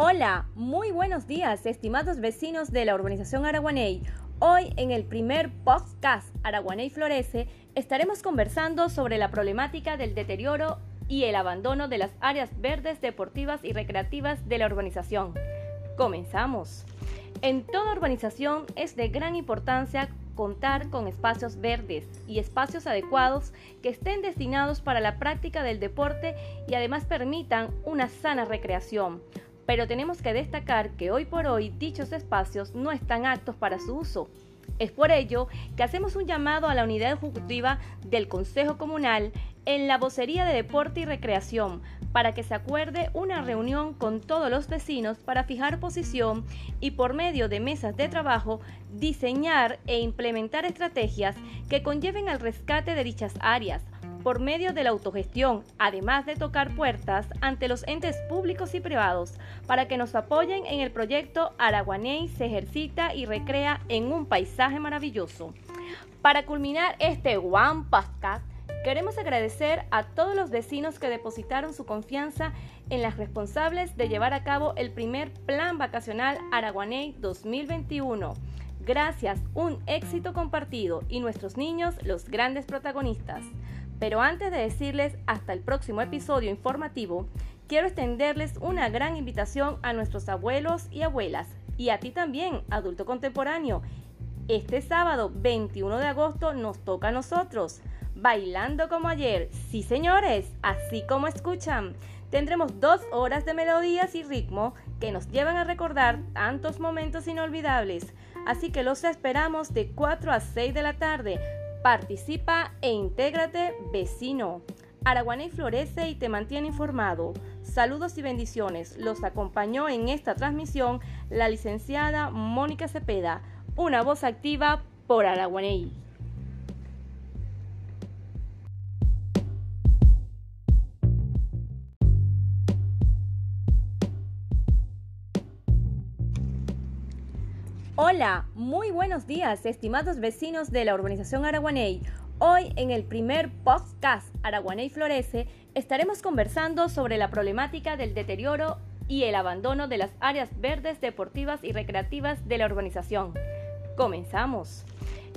Hola, muy buenos días, estimados vecinos de la urbanización Araguaney. Hoy en el primer podcast Araguaney Florece estaremos conversando sobre la problemática del deterioro y el abandono de las áreas verdes, deportivas y recreativas de la urbanización. Comenzamos. En toda urbanización es de gran importancia contar con espacios verdes y espacios adecuados que estén destinados para la práctica del deporte y además permitan una sana recreación. Pero tenemos que destacar que hoy por hoy dichos espacios no están aptos para su uso. Es por ello que hacemos un llamado a la unidad ejecutiva del Consejo Comunal en la vocería de Deporte y Recreación para que se acuerde una reunión con todos los vecinos para fijar posición y por medio de mesas de trabajo diseñar e implementar estrategias que conlleven al rescate de dichas áreas por medio de la autogestión, además de tocar puertas ante los entes públicos y privados para que nos apoyen en el proyecto Araguaney se ejercita y recrea en un paisaje maravilloso. Para culminar este One Podcast, Queremos agradecer a todos los vecinos que depositaron su confianza en las responsables de llevar a cabo el primer Plan Vacacional Araguaney 2021. Gracias, un éxito compartido y nuestros niños los grandes protagonistas. Pero antes de decirles hasta el próximo episodio informativo, quiero extenderles una gran invitación a nuestros abuelos y abuelas y a ti también, adulto contemporáneo. Este sábado 21 de agosto nos toca a nosotros. Bailando como ayer. Sí, señores, así como escuchan. Tendremos dos horas de melodías y ritmo que nos llevan a recordar tantos momentos inolvidables. Así que los esperamos de 4 a 6 de la tarde. Participa e intégrate, vecino. Araguaney florece y te mantiene informado. Saludos y bendiciones. Los acompañó en esta transmisión la licenciada Mónica Cepeda, una voz activa por Araguaney. Hola, muy buenos días, estimados vecinos de la urbanización Araguaney. Hoy en el primer podcast Araguaney Florece estaremos conversando sobre la problemática del deterioro y el abandono de las áreas verdes, deportivas y recreativas de la urbanización. Comenzamos.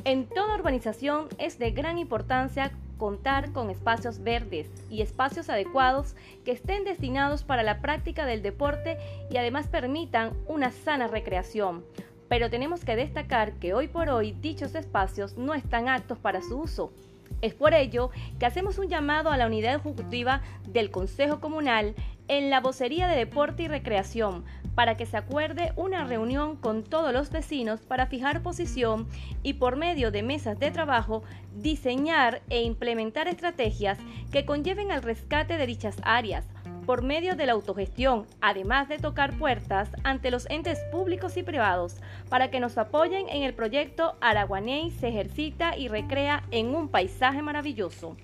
En toda urbanización es de gran importancia contar con espacios verdes y espacios adecuados que estén destinados para la práctica del deporte y además permitan una sana recreación pero tenemos que destacar que hoy por hoy dichos espacios no están aptos para su uso. Es por ello que hacemos un llamado a la unidad ejecutiva del Consejo Comunal en la vocería de Deporte y Recreación para que se acuerde una reunión con todos los vecinos para fijar posición y por medio de mesas de trabajo diseñar e implementar estrategias que conlleven al rescate de dichas áreas por medio de la autogestión, además de tocar puertas ante los entes públicos y privados para que nos apoyen en el proyecto Araguaney se ejercita y recrea en un paisaje maravilloso.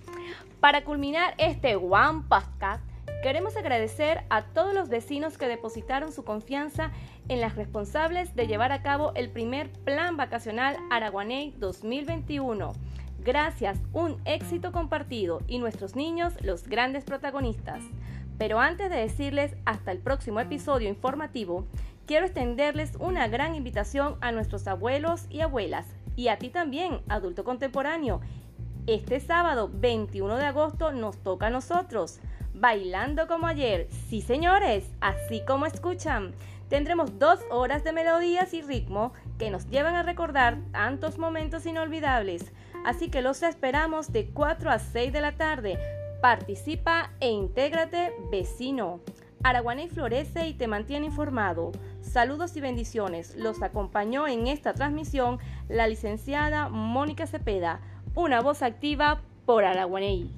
Para culminar este One Podcast, queremos agradecer a todos los vecinos que depositaron su confianza en las responsables de llevar a cabo el primer Plan Vacacional Araguaney 2021. Gracias, un éxito compartido y nuestros niños los grandes protagonistas. Pero antes de decirles hasta el próximo episodio informativo, quiero extenderles una gran invitación a nuestros abuelos y abuelas y a ti también, adulto contemporáneo. Este sábado 21 de agosto nos toca a nosotros. Bailando como ayer. Sí, señores, así como escuchan. Tendremos dos horas de melodías y ritmo que nos llevan a recordar tantos momentos inolvidables. Así que los esperamos de 4 a 6 de la tarde Participa e intégrate, vecino. Araguaney florece y te mantiene informado. Saludos y bendiciones. Los acompañó en esta transmisión la licenciada Mónica Cepeda, una voz activa por Araguaney.